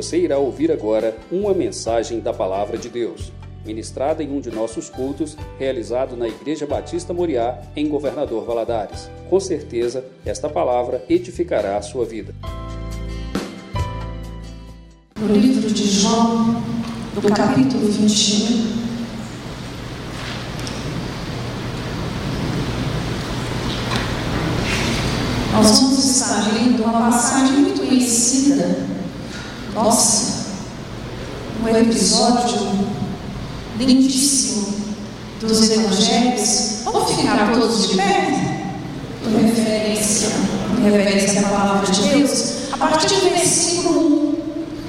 Você irá ouvir agora uma mensagem da Palavra de Deus, ministrada em um de nossos cultos, realizado na Igreja Batista Moriá, em Governador Valadares. Com certeza, esta palavra edificará a sua vida. No livro de João, do capítulo 21, nós vamos estar lendo uma passagem muito conhecida. Nossa, um episódio lindíssimo dos evangelhos. Vamos ficar todos de pé? Por referência, referência à palavra de Deus. A partir do versículo 1,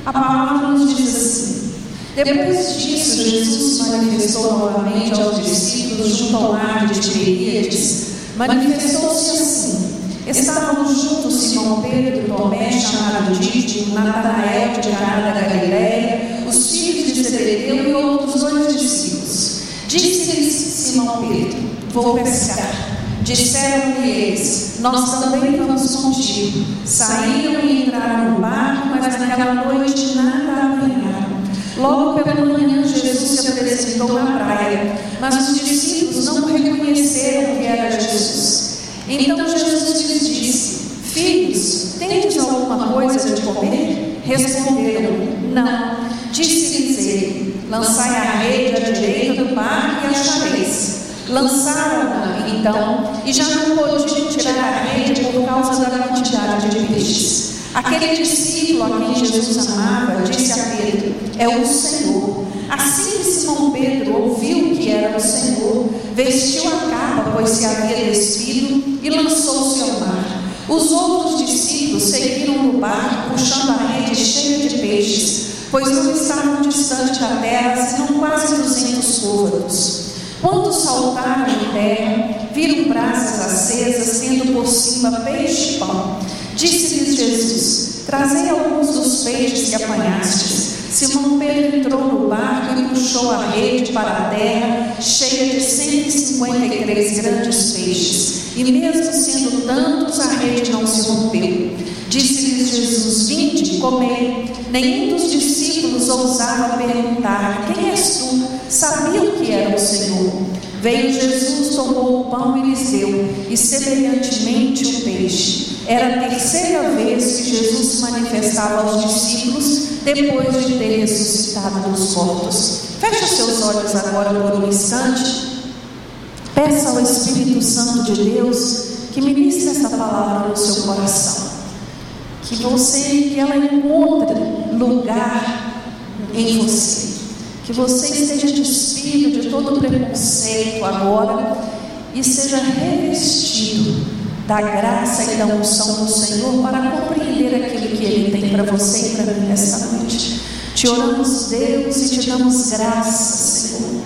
a palavra nos diz assim. Depois disso, Jesus se manifestou novamente aos discípulos junto ao mar de Tiberíades. Manifestou-se assim. Estavam juntos Simão Pedro, Tomé, chamado Dídio, Natanael de Caná da Galiléia, os filhos de Zebedeu e outros dois discípulos. Disse-lhes Simão Pedro: Vou pescar. Disseram-lhe eles: Nós também vamos contigo. Saíram e entraram no barco, mas naquela noite nada apanharam. Logo pela manhã, Jesus se apresentou na praia, mas os discípulos não reconheceram que era Jesus. Então Jesus lhes disse: Filhos, tendes alguma coisa de comer? Responderam: Não. Disse-lhes ele: Lançai a rede à direita do barco e achareis. Lançaram-na então, e já não podiam tirar a rede por causa da quantidade de peixes. Aquele discípulo a quem Jesus amava disse a Pedro: É o Senhor. Assim que Simão Pedro ouviu que era o Senhor, vestiu a capa, pois se havia despido, e lançou-se ao mar. Os outros discípulos seguiram no barco, puxando a rede cheia de peixes, pois não estavam distante da terra, senão quase duzentos côvados. Quando saltaram em terra, viram brasas acesas, tendo por cima peixe e pão. Disse-lhes Jesus: Trazei alguns dos peixes que apanhastes. Simão Pedro entrou no barco e puxou a rede para a terra, cheia de 153 grandes peixes. E mesmo sendo tantos, a rede não se rompeu. Disse-lhes Jesus: Vinde, comei. Nenhum dos discípulos ousava perguntar: Quem és tu? Sabiam que era o Senhor. Veio Jesus, tomou o pão e lhes deu, e semelhantemente o peixe. Era a terceira vez que Jesus se manifestava aos discípulos depois de ter ressuscitado dos mortos. Feche os seus olhos agora por um instante. Peça ao Espírito Santo de Deus que ministre esta palavra no seu coração. Que você, que ela encontre lugar em você. Que você esteja despido de todo preconceito agora e seja revestido da graça e da unção do Senhor para compreender aquilo que Ele tem para você e para mim nesta noite. Te oramos, Deus, e te damos graças, Senhor,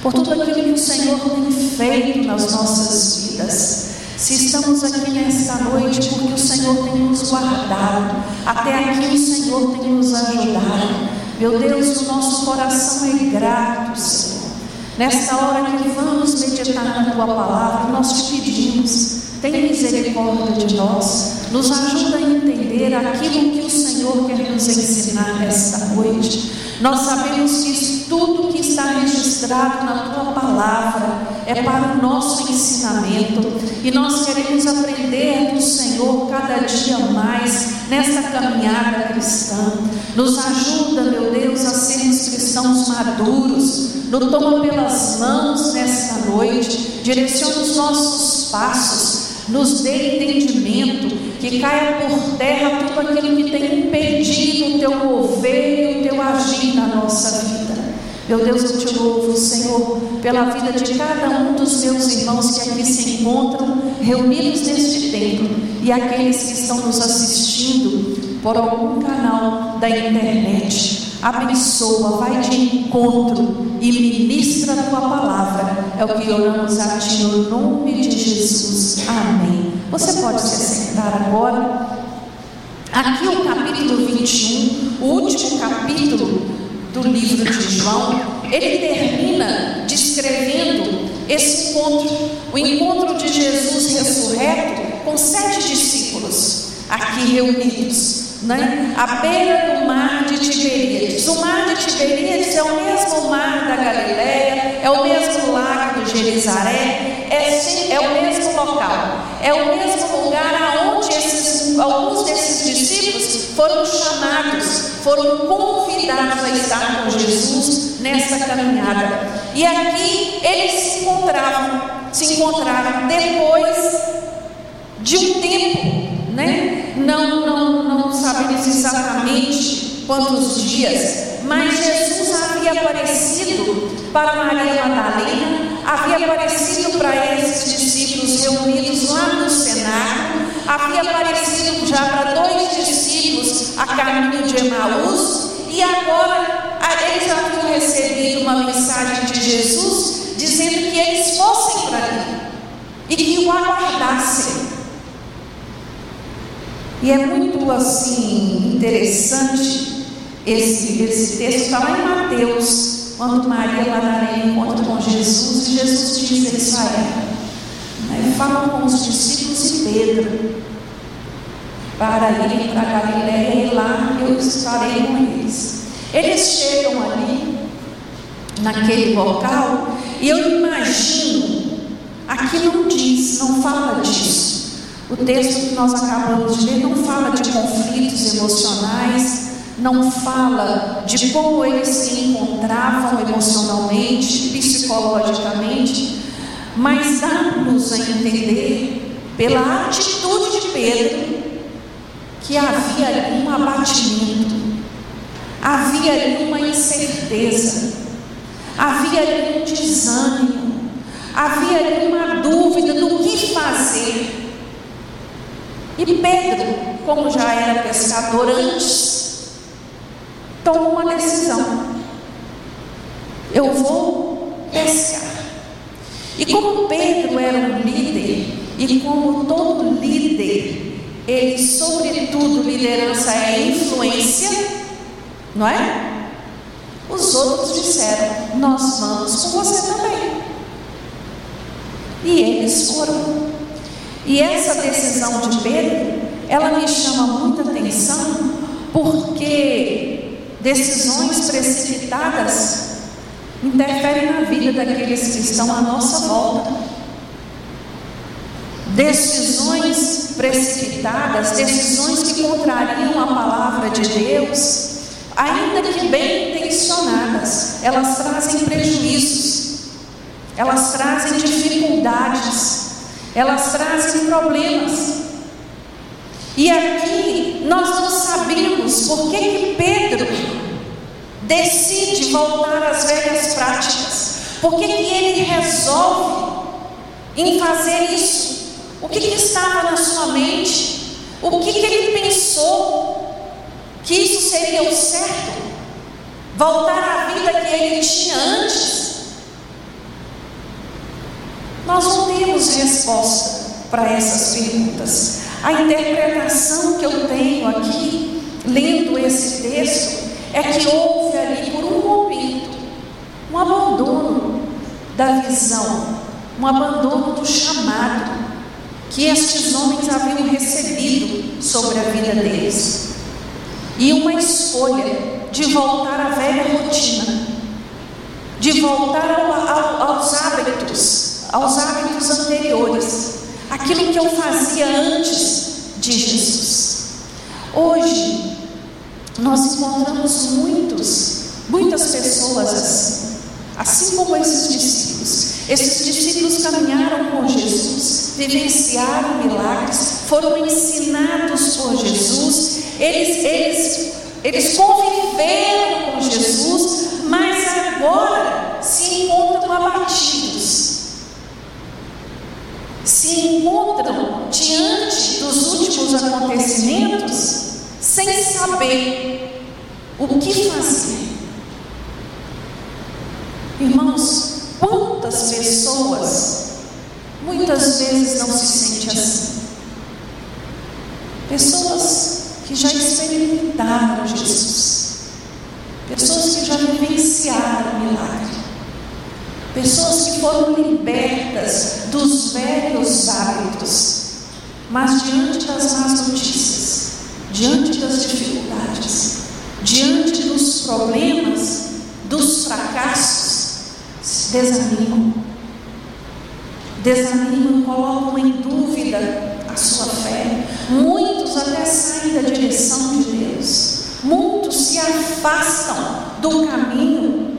por tudo aquilo que o Senhor tem feito nas nossas vidas. Se estamos aqui nesta noite, porque o Senhor tem nos guardado, até aqui o Senhor tem nos ajudado. Meu Deus, o nosso coração é grato, Senhor. Nesta hora que vamos meditar na tua palavra, nós te pedimos, tenha misericórdia de nós, nos ajuda a entender aquilo que o Senhor quer nos ensinar nesta noite. Nós sabemos que tudo que está registrado na tua palavra é para o nosso ensinamento e nós queremos aprender do Senhor cada dia mais nesta caminhada cristã. Nos ajuda, meu Deus, a sermos cristãos maduros. Nos toma pelas mãos nesta noite, direciona os nossos passos nos dê entendimento, que caia por terra tudo aquilo que tem impedido o teu mover e o teu agir na nossa vida. Meu Deus, eu te louvo, Senhor, pela vida de cada um dos meus irmãos que aqui se encontram reunidos neste tempo e aqueles que estão nos assistindo por algum canal da internet. Abençoa, vai de encontro e ministra a tua palavra. É o que oramos a ti no nome de Jesus. Amém. Você pode se assentar agora. Aqui é o capítulo 21, o último capítulo do livro de João, ele termina descrevendo esse encontro, o encontro de Jesus ressurreto com sete discípulos aqui reunidos. Né? à beira do mar de Tiberíades. O mar de Tiberíades é o mesmo mar da Galileia, é o mesmo lago de Gerizaré, é, é o mesmo local, é o mesmo lugar aonde esses, alguns desses discípulos foram chamados, foram convidados a estar com Jesus nessa caminhada. E aqui eles se encontravam, se encontraram depois de um tempo, né? Não, não sabemos exatamente quantos dias, mas Jesus havia aparecido para Maria Madalena, havia aparecido para esses discípulos reunidos lá no cenáculo, havia aparecido já para dois discípulos a caminho de Emaús, e agora eles haviam recebido uma mensagem de Jesus dizendo que eles fossem para ali e que o aguardassem. E é muito assim interessante esse, esse texto, está lá em Mateus, quando Maria Madalena encontra com Jesus e Jesus diz a Israel, né, fala com os discípulos e Pedro para irem para Galiléia e lá eu estarei com eles. Eles chegam ali, naquele local, e eu imagino, aqui não diz, não fala disso. O texto que nós acabamos de ler não fala de conflitos emocionais, não fala de como eles se encontravam emocionalmente, psicologicamente, mas dá-nos a entender, pela atitude de Pedro, que havia ali um abatimento, havia ali uma incerteza, havia ali um desânimo, havia ali uma dúvida do que fazer. E Pedro, como já era pescador antes, tomou uma decisão. Eu vou pescar. E como Pedro era um líder, e como todo líder, ele, sobretudo, liderança é influência, não é? Os outros disseram: Nós vamos com você também. E eles foram. E essa decisão de Pedro, ela me chama muita atenção, porque decisões precipitadas interferem na vida daqueles que estão à nossa volta. Decisões precipitadas, decisões que contrariam a palavra de Deus, ainda que bem intencionadas, elas trazem prejuízos, elas trazem dificuldades, elas trazem problemas. E aqui nós não sabemos por que, que Pedro decide voltar às velhas práticas. Por que, que ele resolve em fazer isso? O que, que estava na sua mente? O que, que ele pensou que isso seria o certo? Voltar à vida que ele tinha antes? Nós não temos resposta para essas perguntas. A interpretação que eu tenho aqui, lendo esse texto, é que houve ali por um momento um abandono da visão, um abandono do chamado que estes homens haviam recebido sobre a vida deles, e uma escolha de voltar à velha rotina, de voltar ao, ao, aos hábitos aos hábitos anteriores, aquilo que eu fazia antes de Jesus. Hoje, nós encontramos muitos, muitas pessoas assim, assim como esses discípulos. Esses discípulos caminharam com Jesus, vivenciaram milagres, foram ensinados por Jesus, eles, eles, eles conviveram com Jesus, mas agora se encontram abatidos se encontram diante dos últimos acontecimentos sem saber o que fazer. Irmãos, quantas pessoas muitas vezes não se sentem assim? Pessoas que já experimentaram Jesus, pessoas que já vivenciaram o milagre, pessoas que foram libertas dos velhos hábitos, mas diante das más notícias, diante das dificuldades, diante dos problemas, dos fracassos, desanimam. Desanimam, colocam em dúvida a sua fé. Muitos até saem da direção de Deus. Muitos se afastam do caminho.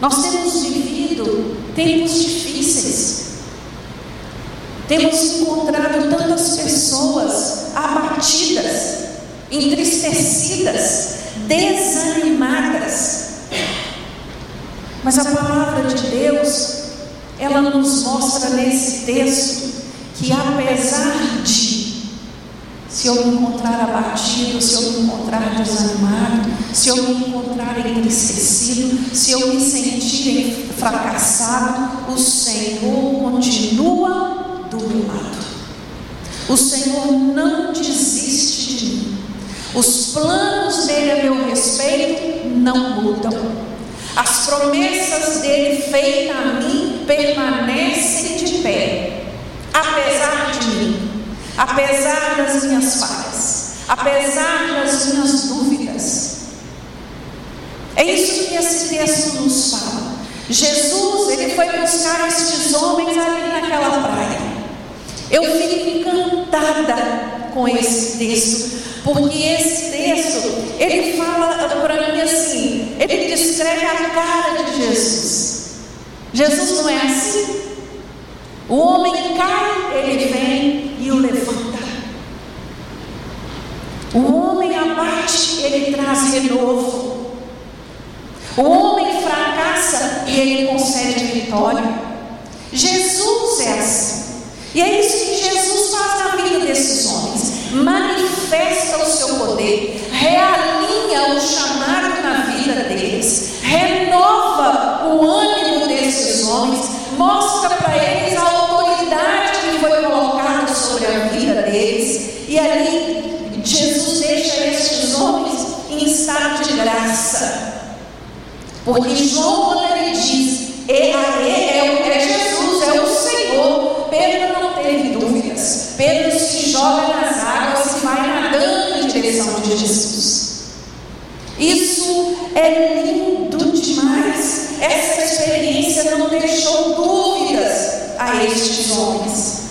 Nós temos vivido tempos difíceis. Temos encontrado tantas pessoas abatidas, entristecidas, desanimadas. Mas a palavra de Deus, ela nos mostra nesse texto que apesar de se eu me encontrar abatido, se eu me encontrar desanimado, se eu me encontrar entristecido, se eu me sentir fracassado, o Senhor continua do meu lado. O Senhor não desiste de mim. Os planos dele a meu respeito não mudam. As promessas dele feitas a mim permanecem de pé, apesar de apesar das minhas falhas, apesar das minhas dúvidas. É isso que esse texto nos fala. Jesus, ele foi buscar estes homens ali naquela praia. Eu fico encantada com esse texto, porque esse texto, ele fala para mim assim, ele descreve a cara de Jesus. Jesus não é assim? O homem cai, ele vem e o levanta. O homem abate, ele traz renovo. O homem fracassa e ele concede vitória. Jesus é assim. E é isso que Jesus faz na vida desses homens. Manifesta o seu poder, realinha o chamado na vida deles, renova o ânimo desses homens, mostra para eles a E ali Jesus deixa estes homens em estado de graça. Porque João, quando ele diz, é, é, é, é Jesus, é o Senhor, Pedro não teve dúvidas. Pedro se joga nas águas e vai nadando em direção de Jesus. Isso é lindo demais. Essa experiência não deixou dúvidas a estes homens.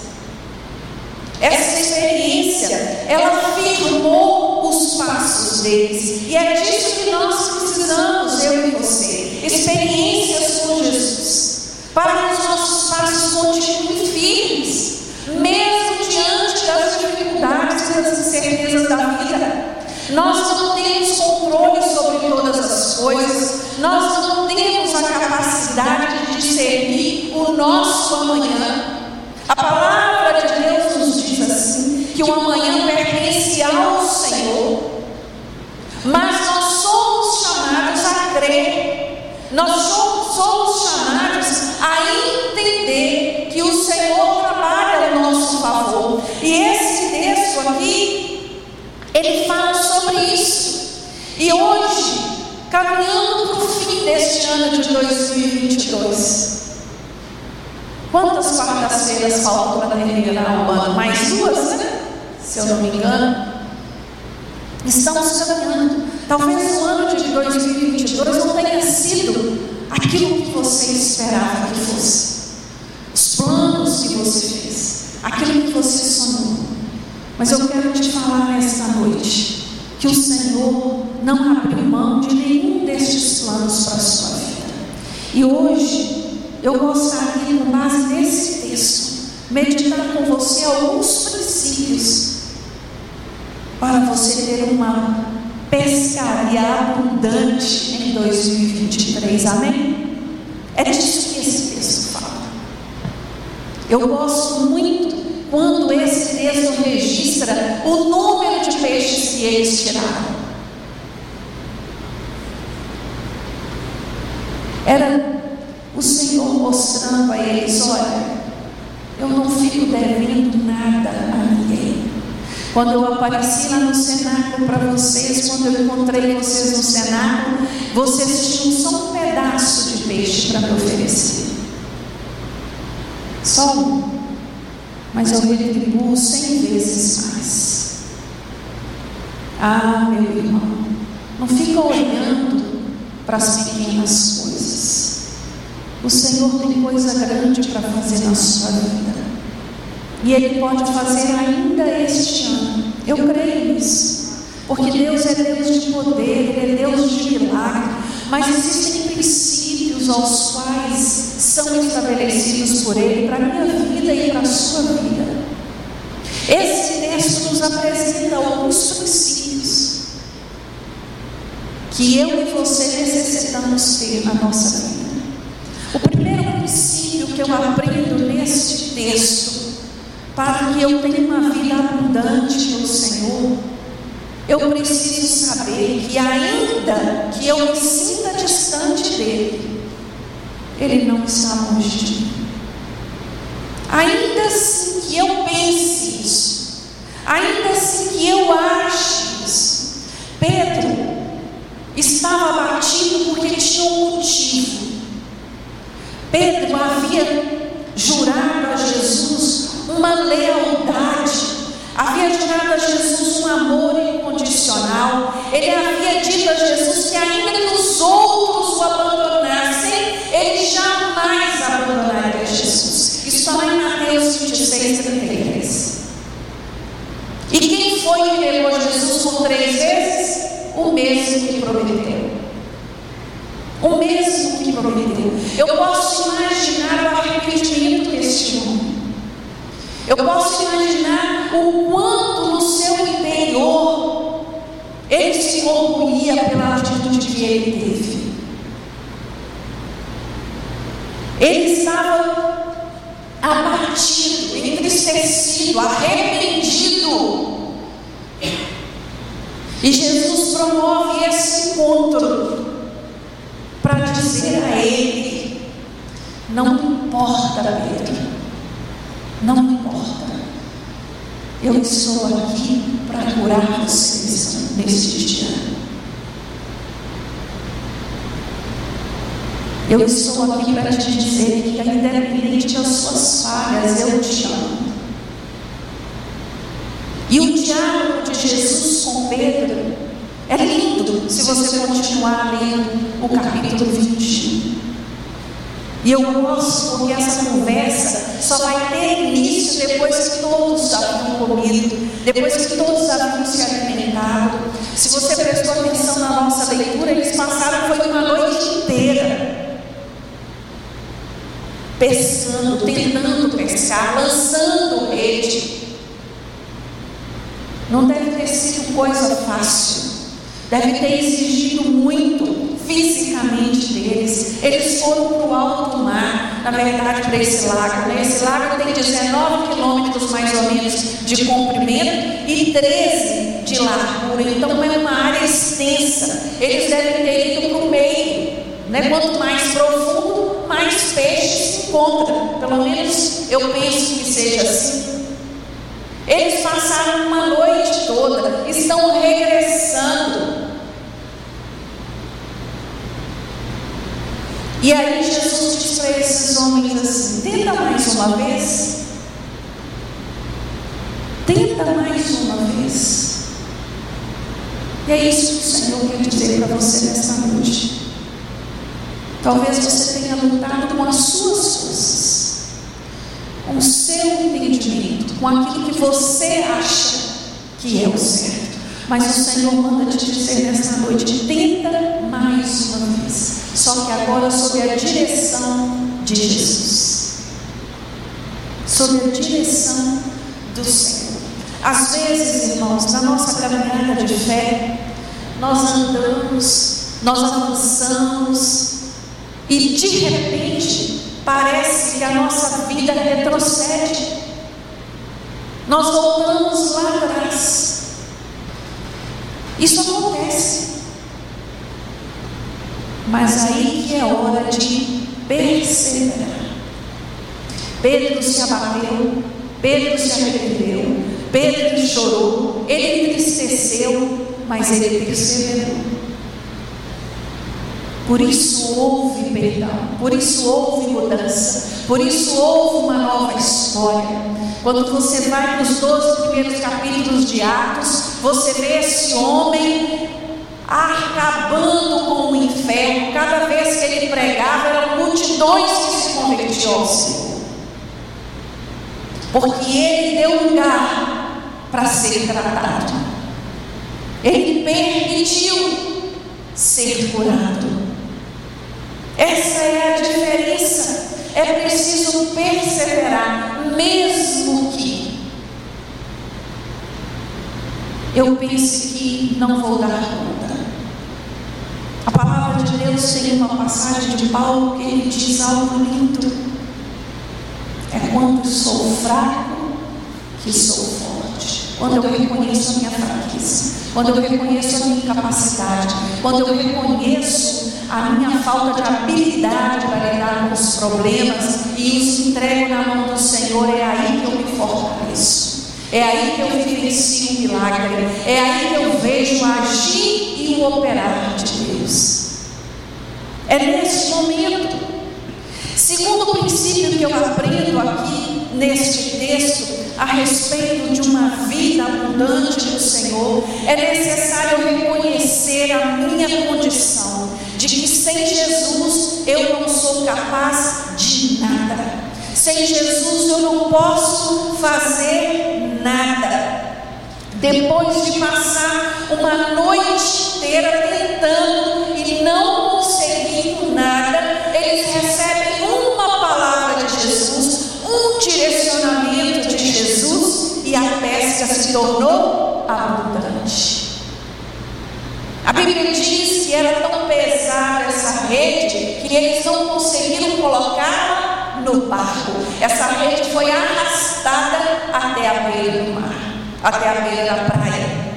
Essa experiência, ela firmou os passos deles. E é disso que nós precisamos, eu e você. Experiências com Jesus. Para que os nossos passos continuem firmes, mesmo diante das dificuldades e das incertezas da vida. Nós não temos controle sobre todas as coisas, nós não temos a capacidade de discernir o nosso amanhã. A palavra de Deus nos diz assim: que o amanhã pertence ao mas nós somos chamados a crer, nós somos, somos chamados a entender que o Senhor trabalha ao nosso favor. E esse texto aqui, ele fala sobre isso. E hoje, caminhando para o fim deste ano de 2022, Quantas quartas-feiras faltam para terminar o ano? Mais duas, né? Se eu não me engano. Estamos caminhando. Talvez o ano de 2022 não tenha sido aquilo que você esperava que fosse. Os planos que você fez. Aquilo que você sonhou. Mas eu quero te falar nesta noite que o Senhor não abriu mão de nenhum destes planos para a sua vida. E hoje eu gostaria, com base nesse texto, meditar com você alguns princípios para você ter uma pescaria abundante em 2023. Amém? É disso que esse texto fala. Eu gosto muito quando esse texto registra o número de peixes que eles tiraram. Era o Senhor mostrando a eles: olha, eu não fico devendo nada a ninguém. Quando eu apareci lá no cenáculo para vocês, quando eu encontrei vocês no cenáculo, vocês tinham só um pedaço de peixe para me oferecer. Só um. Mas eu retribuo cem vezes mais. Ah, meu irmão, não fica olhando para as pequenas coisas. O Senhor tem coisa grande para fazer na sua vida. E Ele pode fazer ainda este ano. Eu creio nisso. Porque Deus é Deus de poder, Ele é Deus de milagre. Mas existem princípios aos quais são estabelecidos por Ele para a minha vida e para a sua vida. Esse texto nos apresenta alguns princípios que eu e você necessitamos ter na nossa vida. O primeiro princípio que eu aprendo neste texto, para que eu tenha uma vida abundante no Senhor, eu preciso saber que, ainda que eu me sinta distante dele, ele não está longe de mim. Ainda assim que eu pense isso, ainda assim que eu ache isso, Pedro estava abatido porque tinha um motivo. Pedro havia jurado a Jesus uma lealdade, havia jurado a Jesus um amor incondicional. Ele havia dito a Jesus que, ainda que os outros o abandonassem, ele jamais abandonaria Jesus. Isso está lá em Mateus 26, 33. E quem foi que levou Jesus por três vezes? O mesmo que prometeu. O mesmo que prometeu. Eu posso imaginar o arrependimento deste homem. Eu posso imaginar o quanto no seu interior ele se orgulhia pela atitude que ele teve. Ele estava abatido, entristecido, arrependido. E Jesus promove esse encontro para dizer a ele: não importa, Pedro, não importa, eu estou aqui para curar vocês neste dia. Eu estou aqui para te dizer que, independente das suas falhas, eu te amo. E o diálogo de Jesus com Pedro é lindo se você continuar lendo o capítulo 20. E eu gosto porque essa conversa só vai ter início depois que todos haviam comido, depois que todos haviam se alimentado. Se você prestou atenção na nossa leitura, eles passaram foi uma noite inteira pescando, tentando pescar, lançando rede. Não deve ter sido coisa fácil. Deve ter exigido muito fisicamente deles. Eles foram para o alto mar, na verdade, para esse lago. Né? Esse lago tem 19 quilômetros mais ou menos de comprimento e 13 de largura. Então é uma área extensa. Eles devem ter ido para o meio. Né? Quanto mais profundo, mais peixes se encontra. Pelo menos eu penso que seja assim. Eles passaram uma noite toda, estão regressando. E aí Jesus diz para esses homens assim: tenta mais uma vez. Tenta mais uma vez. E é isso que o Senhor quer dizer para você nesta noite. Talvez você tenha lutado com as suas forças, com o seu entendimento, com aquilo que você acha que é o certo. Mas o Senhor manda te dizer nesta noite: tenta mais uma vez. Só que agora sob a direção de Jesus. Sob a direção do Senhor. Às vezes, irmãos, na nossa caminhada de fé, nós andamos, nós avançamos, e de repente parece que a nossa vida retrocede. Nós voltamos lá atrás. Isso acontece. Mas aí que é hora de perseverar. Pedro se abateu, Pedro se arrependeu, Pedro chorou, ele entristeceu, mas ele perseverou. Por isso houve perdão, por isso houve mudança, por isso houve uma nova história. Quando você vai para os 12 primeiros capítulos de Atos, você vê esse homem acabando com o inferno. Cada vez que ele pregava, eram multidões que se convertiam. Porque ele deu lugar para ser tratado. Ele permitiu ser curado. Essa é a diferença. É preciso perseverar, mesmo que eu pense que não vou dar conta. A palavra de Deus tem uma passagem de Paulo que ele diz algo lindo. É quando sou fraco que sou forte. Quando eu reconheço a minha fraqueza. Quando eu reconheço a minha incapacidade. Quando eu reconheço a minha falta de habilidade para lidar com os problemas e os entrego na mão do Senhor, é aí que eu me fortaleço. É aí que eu vivencio o milagre. É aí que eu vejo agir e o operar de Deus. É nesse momento. Segundo princípio que eu aprendo aqui neste texto a respeito de uma vida abundante do Senhor, é necessário reconhecer a minha condição de que sem Jesus eu não sou capaz de nada. Sem Jesus eu não posso fazer nada. Depois de passar uma noite inteira tentando e não conseguindo nada, eles recebem uma palavra de Jesus, um direcionamento de Jesus e a pesca se tornou abundante. A Bíblia diz que era tão pesada essa rede que eles não conseguiram colocar no barco. Essa rede foi arrastada até a beira do mar, até a beira da praia.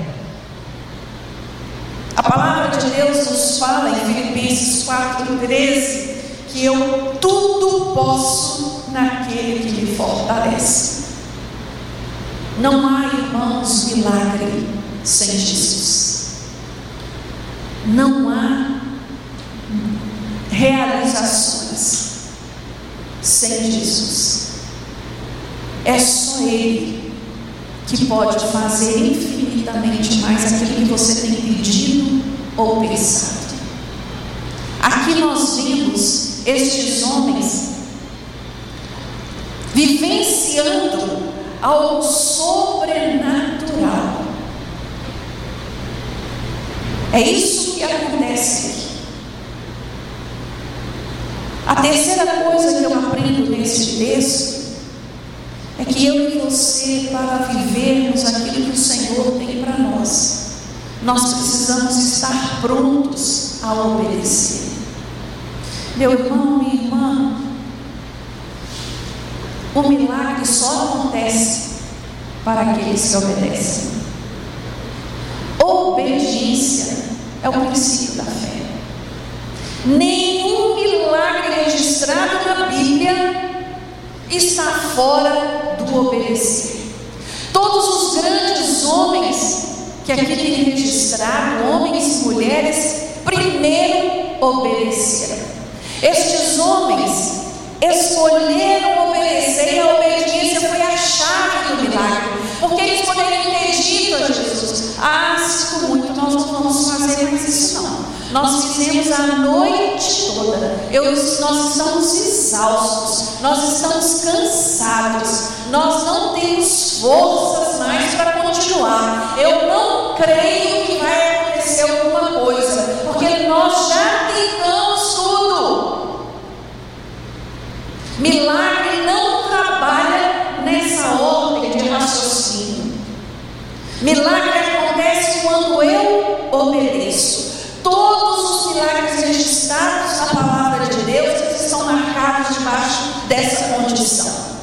A palavra de Deus nos fala em Filipenses 4,13 que eu tudo posso naquele que me fortalece. Não há, irmãos, milagre sem Jesus. Não há realizações sem Jesus. É só Ele que pode fazer infinitamente mais aquilo que você tem pedido ou pensado. Aqui nós vimos estes homens vivenciando algo sobrenatural. É isso que acontece aqui. A terceira coisa que eu aprendo neste texto é que eu e você, para vivermos aquilo que o Senhor tem para nós, nós precisamos estar prontos a obedecer. Meu irmão, minha irmã, o milagre só acontece para aqueles que obedecem. Obediência é o princípio da fé. Nenhum milagre registrado na Bíblia está fora do obedecer. Todos os grandes homens que aqui tem registrado, homens e mulheres, primeiro obedeceram. Estes homens escolheram obedecer e a obediência foi a chave do milagre. Porque eles poderiam ter dito a Jesus: Ah, sinto muito, nós não vamos fazer mais isso não. Nós fizemos a noite toda. Eu, nós estamos exaustos. Nós estamos cansados. Nós não temos forças mais para continuar. Eu não creio que vai acontecer alguma coisa, porque nós já tentamos tudo. Milagre não trabalha nessa ordem de raciocínio. Milagre acontece quando eu obedeço. Condição.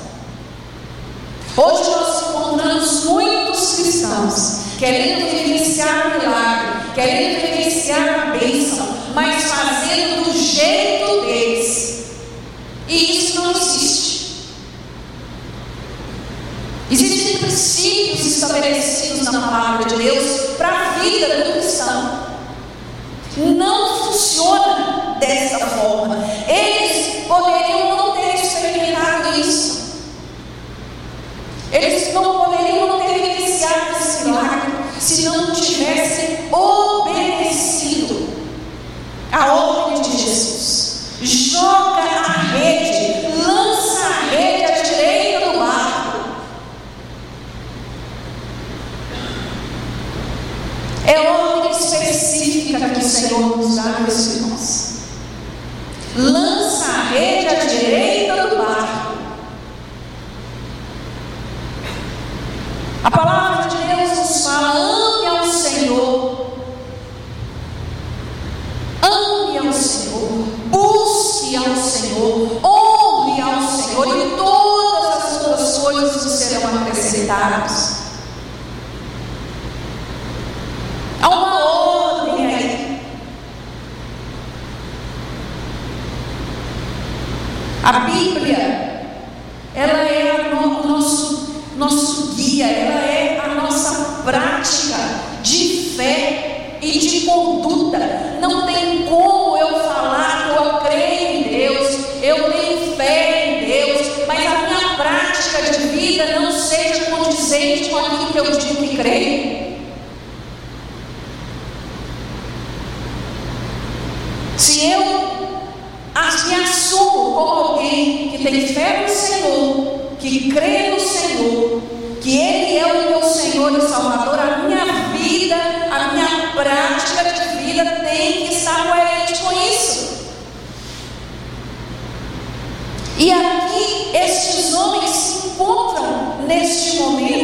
Hoje nós encontramos muitos cristãos querendo vivenciar o milagre, querendo vivenciar a bênção, mas fazendo do jeito deles. E isso não existe. Existem princípios estabelecidos na palavra de Deus para a vida do cristão. Não funciona dessa forma. não poderiam, ter iniciado esse milagre se não tivessem obedecido a ordem de Jesus. Joga a rede, lança a rede à direita do barco. É ordem específica que o Senhor nos dá, meus nós. Lança a rede à direita A palavra de Deus nos fala: ame ao Senhor. Ame ao Senhor. Busque ao Senhor. Honre ao Senhor. E todas as outras coisas nos serão acrescentadas. Há uma ordem aí. A Bíblia, que eu digo que creio. Se eu me assumo como alguém que tem fé no Senhor, que crê no Senhor, que Ele é o meu Senhor e Salvador, a minha vida, a minha prática de vida tem que estar coerente com isso. E aqui estes homens se encontram neste momento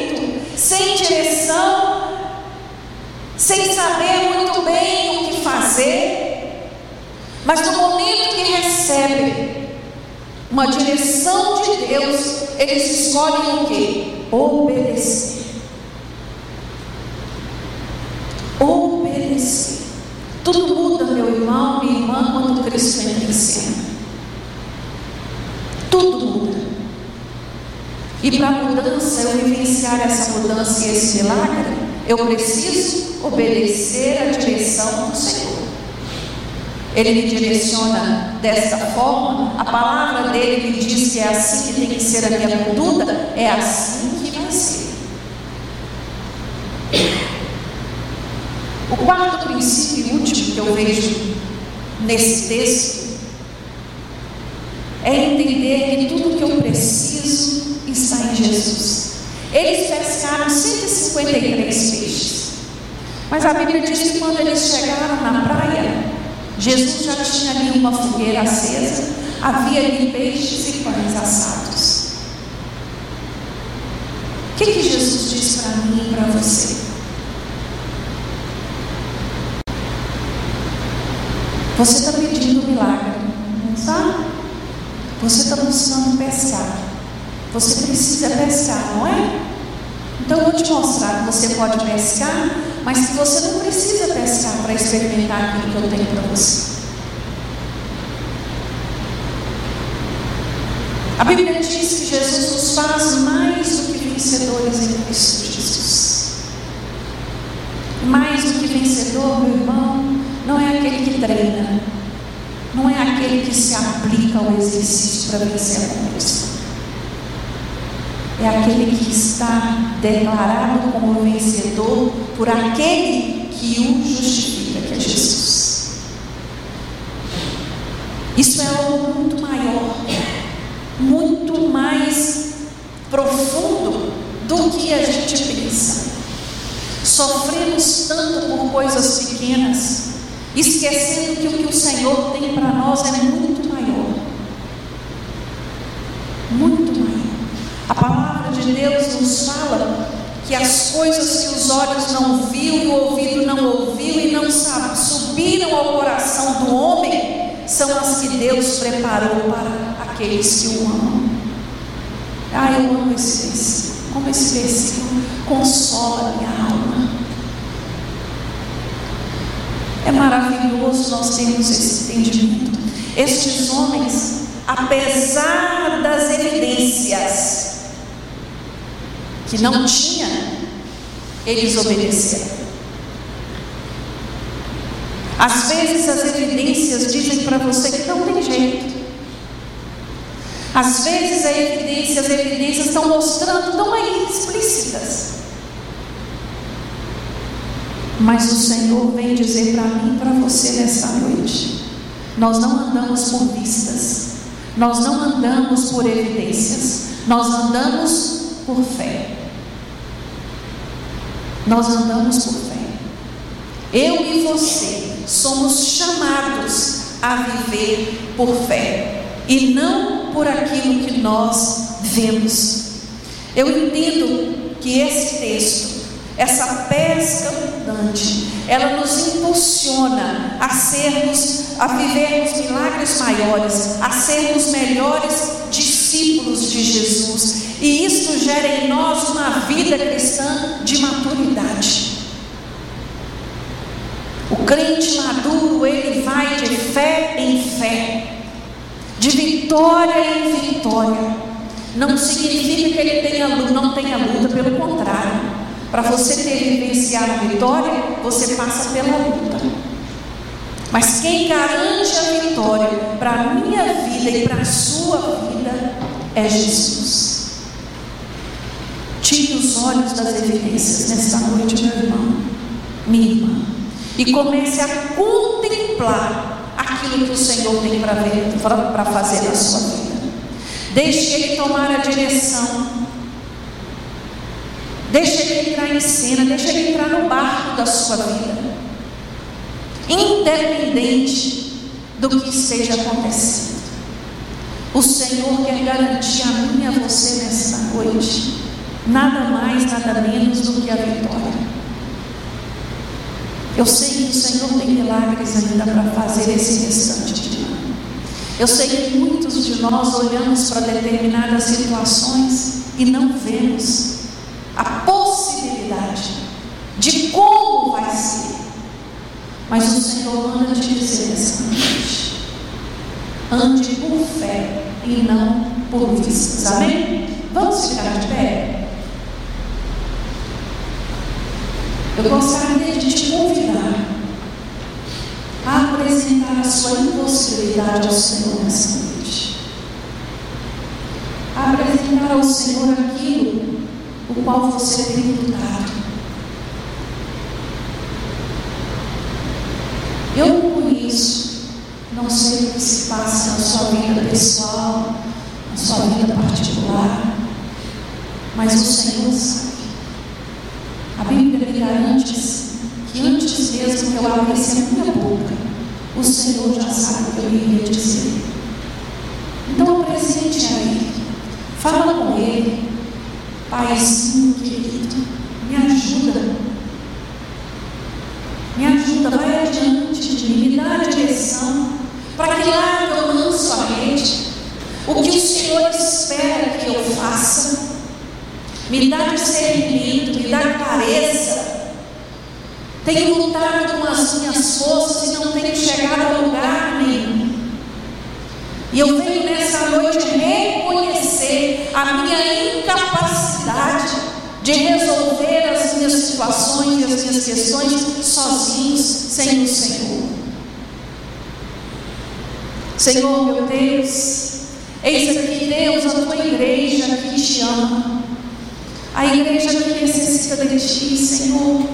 saber muito bem o que fazer. Mas no momento que recebem uma direção de Deus, eles escolhem o que? Obedecer. Obedecer. Tudo muda, meu irmão, minha irmã, quando Cristo entra em cena. Tudo muda. E para a mudança, eu vivenciar essa mudança e esse milagre, eu preciso obedecer a direção do Senhor. Ele me direciona dessa forma, a palavra dele me diz que é assim que tem que ser a minha conduta, é assim que vai ser. O quarto princípio e último que eu vejo nesse texto é entender que tudo que eu preciso está em Jesus. Eles pescaram 153 peixes. Mas a Bíblia diz que quando eles chegaram na praia, Jesus já tinha ali uma fogueira acesa, havia ali peixes e pães assados. O que, que Jesus diz para mim e para você? Você está pedindo um milagre, não está? Você está buscando pescar. Você precisa pescar, não é? Então eu vou te mostrar que você pode pescar mas que você não precisa pescar para experimentar aquilo que eu tenho para você. A Bíblia diz que Jesus nos faz mais do que vencedores em Cristo Jesus. Mais do que vencedor, meu irmão, não é aquele que treina, não é aquele que se aplica ao exercício para vencer a competição é aquele que está declarado como vencedor por aquele que o justifica, que é Jesus. Isso é algo muito maior, muito mais profundo do que a gente pensa. Sofremos tanto por coisas pequenas, esquecendo que o que o Senhor tem para nós é muito maior. A palavra de Deus nos fala que as coisas que os olhos não viu, o ouvido não ouviu e não sabe, subiram ao coração do homem, são as que Deus preparou para aqueles que o amam. Ah, eu amo esse versículo. Como esse versículo consola minha alma. É maravilhoso nós termos esse entendimento. Estes homens, apesar das evidências, que não tinha, eles obedeceram. Às vezes as evidências dizem para você que não tem jeito. Às vezes a evidência, as evidências estão mostrando tão aí explícitas. Mas o Senhor vem dizer para mim e para você nessa noite Nós não andamos por vistas, nós não andamos por evidências, nós andamos por fé. Nós andamos por fé. Eu e você somos chamados a viver por fé e não por aquilo que nós vemos. Eu entendo que esse texto, essa pesca abundante, ela nos impulsiona a sermos, a vivermos milagres maiores, a sermos melhores discípulos de Jesus. E isso gera em nós uma vida cristã de maturidade. O crente maduro, ele vai de fé em fé, de vitória em vitória. Não significa que ele tenha, não tenha luta, pelo contrário. Para você ter vivenciado a vitória, você passa pela luta. Mas quem garante a vitória para a minha vida e para a sua vida é Jesus. Os olhos das evidências nesta noite, meu irmão, minha irmã, e comece a contemplar aquilo que o Senhor tem para fazer na sua vida. Deixe Ele tomar a direção Deixa ele entrar em cena, deixa ele entrar no barco da sua vida. Independente do que esteja acontecendo. O Senhor quer garantir a mim e a você nesta noite. Nada mais, nada menos do que a vitória. Eu sei que o Senhor tem milagres ainda para fazer esse restante de ano. Eu sei que muitos de nós olhamos para determinadas situações e não vemos a possibilidade de como vai ser. Mas o Senhor manda te dizer essa noite: ande por fé e não por vistas. Amém? Vamos ficar de pé? Eu gostaria de te convidar a apresentar a sua impossibilidade ao Senhor nessa noite. A apresentar ao Senhor aquilo o qual você tem lutado. Eu não conheço, não sei o que se passa na sua vida pessoal, na sua vida particular, mas o Senhor sabe. A Bíblia me garante que antes mesmo que eu abrisse a minha boca, o Senhor já sabe o que eu iria dizer. Então apresente a Ele, fala com Ele, Paizinho querido, me ajuda. Me ajuda, vai adiante de mim, me dá a direção, para que lá eu lanço a rede. O que o Senhor espera que eu faça. Me dá discernimento, me dá clareza. Tenho lutado com as minhas forças e não tenho chegado a lugar nenhum. E eu venho nessa noite reconhecer a minha incapacidade de resolver as minhas situações e as minhas questões sozinhos, sem o Senhor. Senhor, meu Deus, eis aqui, Deus, a tua igreja que te ama, a igreja que necessita de ti, Senhor,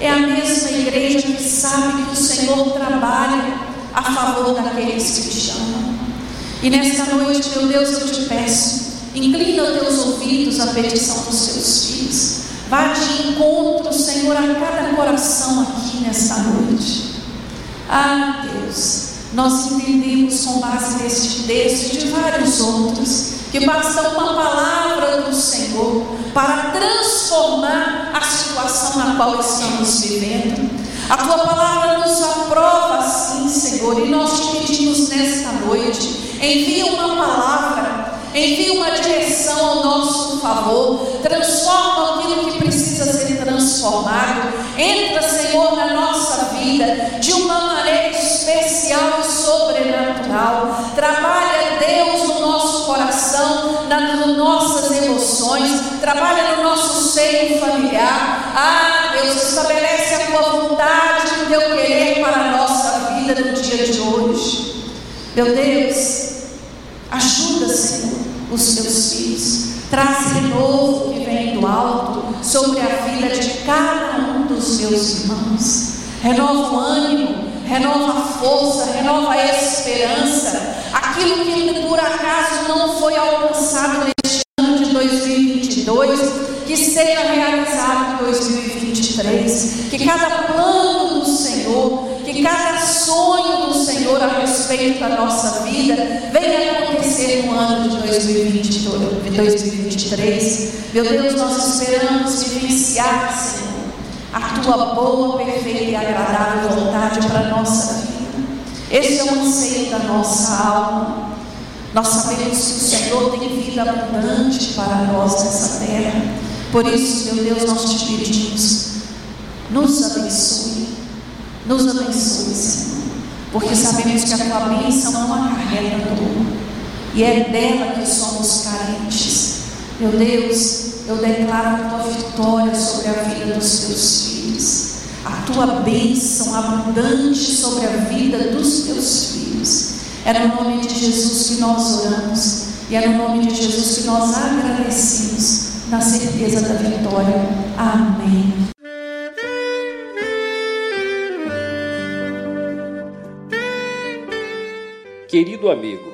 é a mesma igreja que sabe que o Senhor trabalha a favor daqueles que te amam. E nesta noite, meu Deus, eu te peço, inclina teus ouvidos à petição dos teus filhos. Vá de encontro, Senhor, a cada coração aqui nesta noite. Ah, Deus, nós entendemos com base neste texto e de vários outros que basta uma palavra do Senhor para transformar a situação na qual estamos vivendo. A tua palavra nos aprova, sim, Senhor, e nós te pedimos nesta noite envia uma palavra, envia uma direção ao nosso favor, transforma aquilo que precisa ser transformado, entra, Senhor, na nossa vida de uma maneira especial e sobrenatural, trabalha, Deus, no nosso coração, nas nossas emoções, trabalha no nosso seio familiar, ah, Deus, estabelece a tua vontade, o teu querer para a nossa vida no dia de hoje. Meu Deus, Ajuda, os teus filhos. Traz renovo que vem do alto sobre a vida de cada um dos meus irmãos. Renova o ânimo, renova a força, renova a esperança. Aquilo que por acaso não foi alcançado neste ano de 2022, que seja realizado em 2023. Que cada plano do Senhor, que cada sonho do Senhor a respeito da nossa vida venha acontecer no ano de 2023. Meu Deus, nós esperamos vivenciar, Senhor a tua boa, perfeita e agradável vontade para a nossa vida. Esse é o anseio da nossa alma. Nós sabemos que o Senhor tem vida abundante para nós nessa terra. Por isso, meu Deus, nós te pedimos, nos abençoe, nos abençoe, Senhor. Porque sabemos que a tua bênção não acarreta dor. E é dela que somos carentes. Meu Deus, eu declaro a tua vitória sobre a vida dos teus filhos, a tua bênção abundante sobre a vida dos teus filhos. É no nome de Jesus que nós oramos e é no nome de Jesus que nós agradecemos, na certeza da vitória. Amém. Querido amigo,